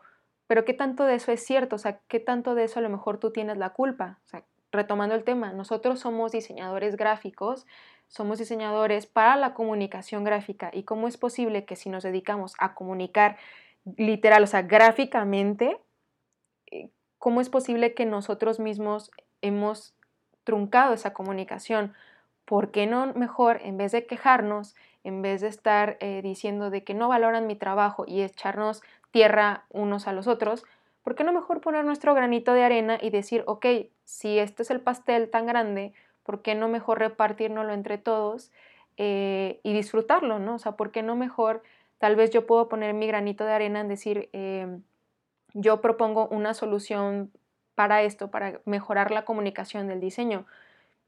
[SPEAKER 1] pero ¿qué tanto de eso es cierto? O sea, ¿qué tanto de eso a lo mejor tú tienes la culpa? O sea, retomando el tema, nosotros somos diseñadores gráficos, somos diseñadores para la comunicación gráfica y cómo es posible que si nos dedicamos a comunicar literal, o sea, gráficamente, eh, ¿cómo es posible que nosotros mismos hemos truncado esa comunicación? ¿Por qué no mejor, en vez de quejarnos, en vez de estar eh, diciendo de que no valoran mi trabajo y echarnos tierra unos a los otros, ¿por qué no mejor poner nuestro granito de arena y decir, ok, si este es el pastel tan grande, ¿por qué no mejor repartirnoslo entre todos eh, y disfrutarlo, ¿no? O sea, ¿por qué no mejor, tal vez yo puedo poner mi granito de arena en decir, em, yo propongo una solución para esto, para mejorar la comunicación del diseño.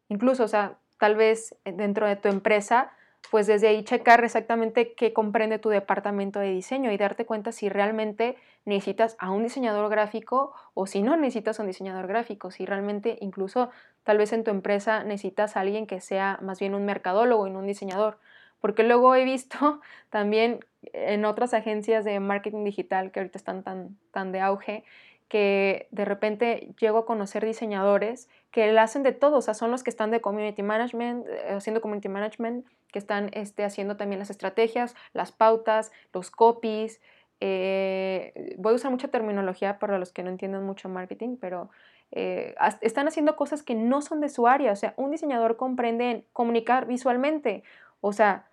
[SPEAKER 1] Incluso, o sea, tal vez dentro de tu empresa pues desde ahí checar exactamente qué comprende tu departamento de diseño y darte cuenta si realmente necesitas a un diseñador gráfico o si no necesitas a un diseñador gráfico, si realmente incluso tal vez en tu empresa necesitas a alguien que sea más bien un mercadólogo y no un diseñador. Porque luego he visto también en otras agencias de marketing digital que ahorita están tan, tan de auge, que de repente llego a conocer diseñadores que le hacen de todo, o sea, son los que están de community management, eh, haciendo community management, que están este, haciendo también las estrategias, las pautas, los copies. Eh, voy a usar mucha terminología para los que no entienden mucho marketing, pero eh, están haciendo cosas que no son de su área. O sea, un diseñador comprende comunicar visualmente, o sea,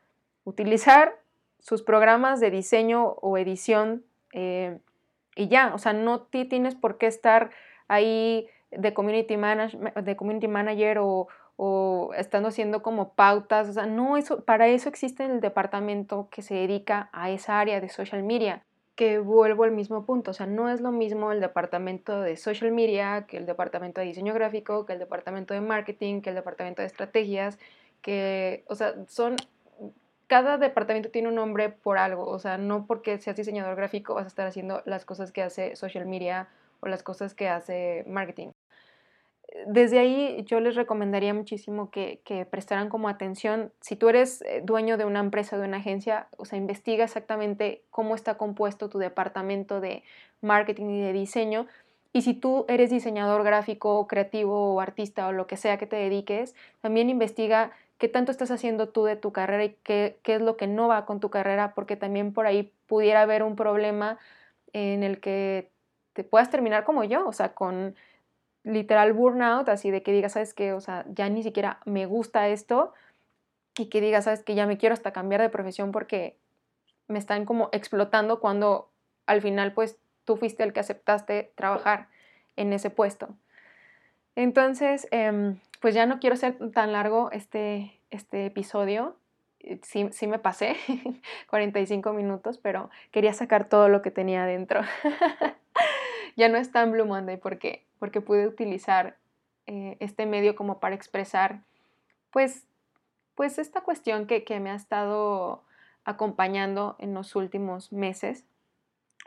[SPEAKER 1] utilizar sus programas de diseño o edición y ya, o sea, no tienes por qué estar ahí de community, de community manager o, o estando haciendo como pautas, o sea, no, eso, para eso existe el departamento que se dedica a esa área de social media, que vuelvo al mismo punto, o sea, no es lo mismo el departamento de social media que el departamento de diseño gráfico, que el departamento de marketing, que el departamento de estrategias, que, o sea, son cada departamento tiene un nombre por algo, o sea, no porque seas diseñador gráfico vas a estar haciendo las cosas que hace social media o las cosas que hace marketing. Desde ahí yo les recomendaría muchísimo que, que prestaran como atención, si tú eres eh, dueño de una empresa de una agencia, o sea, investiga exactamente cómo está compuesto tu departamento de marketing y de diseño. Y si tú eres diseñador gráfico, creativo o artista o lo que sea que te dediques, también investiga qué tanto estás haciendo tú de tu carrera y qué, qué, es lo que no va con tu carrera, porque también por ahí pudiera haber un problema en el que te puedas terminar como yo, o sea, con literal burnout, así de que digas, ¿sabes qué? O sea, ya ni siquiera me gusta esto y que digas, ¿sabes que Ya me quiero hasta cambiar de profesión porque me están como explotando cuando al final pues tú fuiste el que aceptaste trabajar en ese puesto. Entonces, em, pues ya no quiero ser tan largo este, este episodio. Eh, sí, sí me pasé 45 minutos, pero quería sacar todo lo que tenía adentro. ya no está en Blue Monday porque, porque pude utilizar eh, este medio como para expresar pues, pues esta cuestión que, que me ha estado acompañando en los últimos meses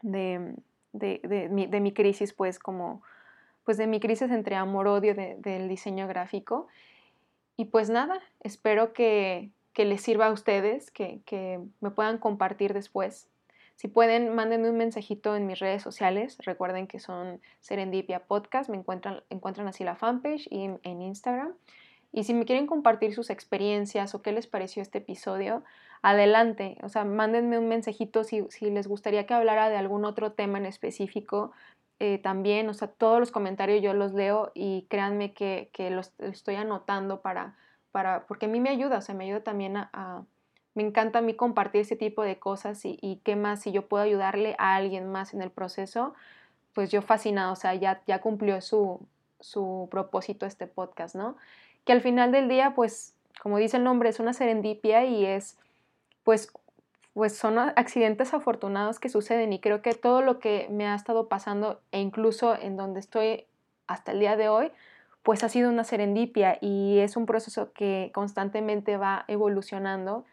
[SPEAKER 1] de, de, de, mi, de mi, crisis, pues como, pues de mi crisis entre amor-odio del diseño gráfico. Y pues nada, espero que, que les sirva a ustedes, que, que, me puedan compartir después. Si pueden, mándenme un mensajito en mis redes sociales. Recuerden que son Serendipia Podcast. Me encuentran, encuentran así la fanpage y en Instagram. Y si me quieren compartir sus experiencias o qué les pareció este episodio, adelante. O sea, mándenme un mensajito si, les gustaría que hablara de algún otro tema en específico. Eh, también, o sea, todos los comentarios yo los leo y créanme que, los estoy anotando para, para, porque a mí me ayuda, o sea, me ayuda también a, me encanta a mí compartir ese tipo de cosas y, qué más, si yo puedo ayudarle a alguien más en el proceso, pues yo fascinado, o sea, ya, ya cumplió su, su propósito este podcast, ¿no? Que al final del día, pues, como dice el nombre, es una serendipia y es pues, pues son accidentes afortunados que suceden y creo que todo lo que me ha estado pasando e incluso en donde estoy hasta el día de hoy, pues ha sido una serendipia y es un proceso que constantemente va evolucionando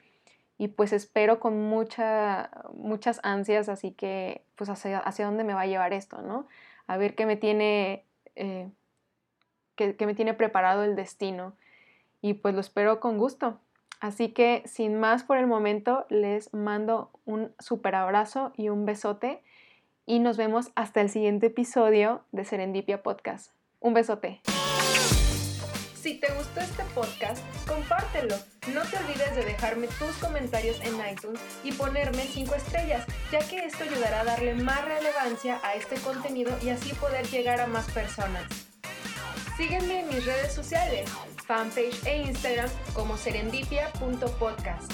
[SPEAKER 1] y pues espero con mucha, muchas ansias, así que pues hacia, hacia dónde me va a llevar esto, ¿no? A ver qué me tiene, eh, qué me tiene preparado el destino y pues lo espero con gusto. Así que sin más por el momento, les mando un super abrazo y un besote y nos vemos hasta el siguiente episodio de Serendipia Podcast. Un besote.
[SPEAKER 2] Si te gustó este podcast, compártelo. No te olvides de dejarme tus comentarios en iTunes y ponerme 5 estrellas, ya que esto ayudará a darle más relevancia a este contenido y así poder llegar a más personas. Sígueme en mis redes sociales, fanpage e Instagram como serendipia.podcast.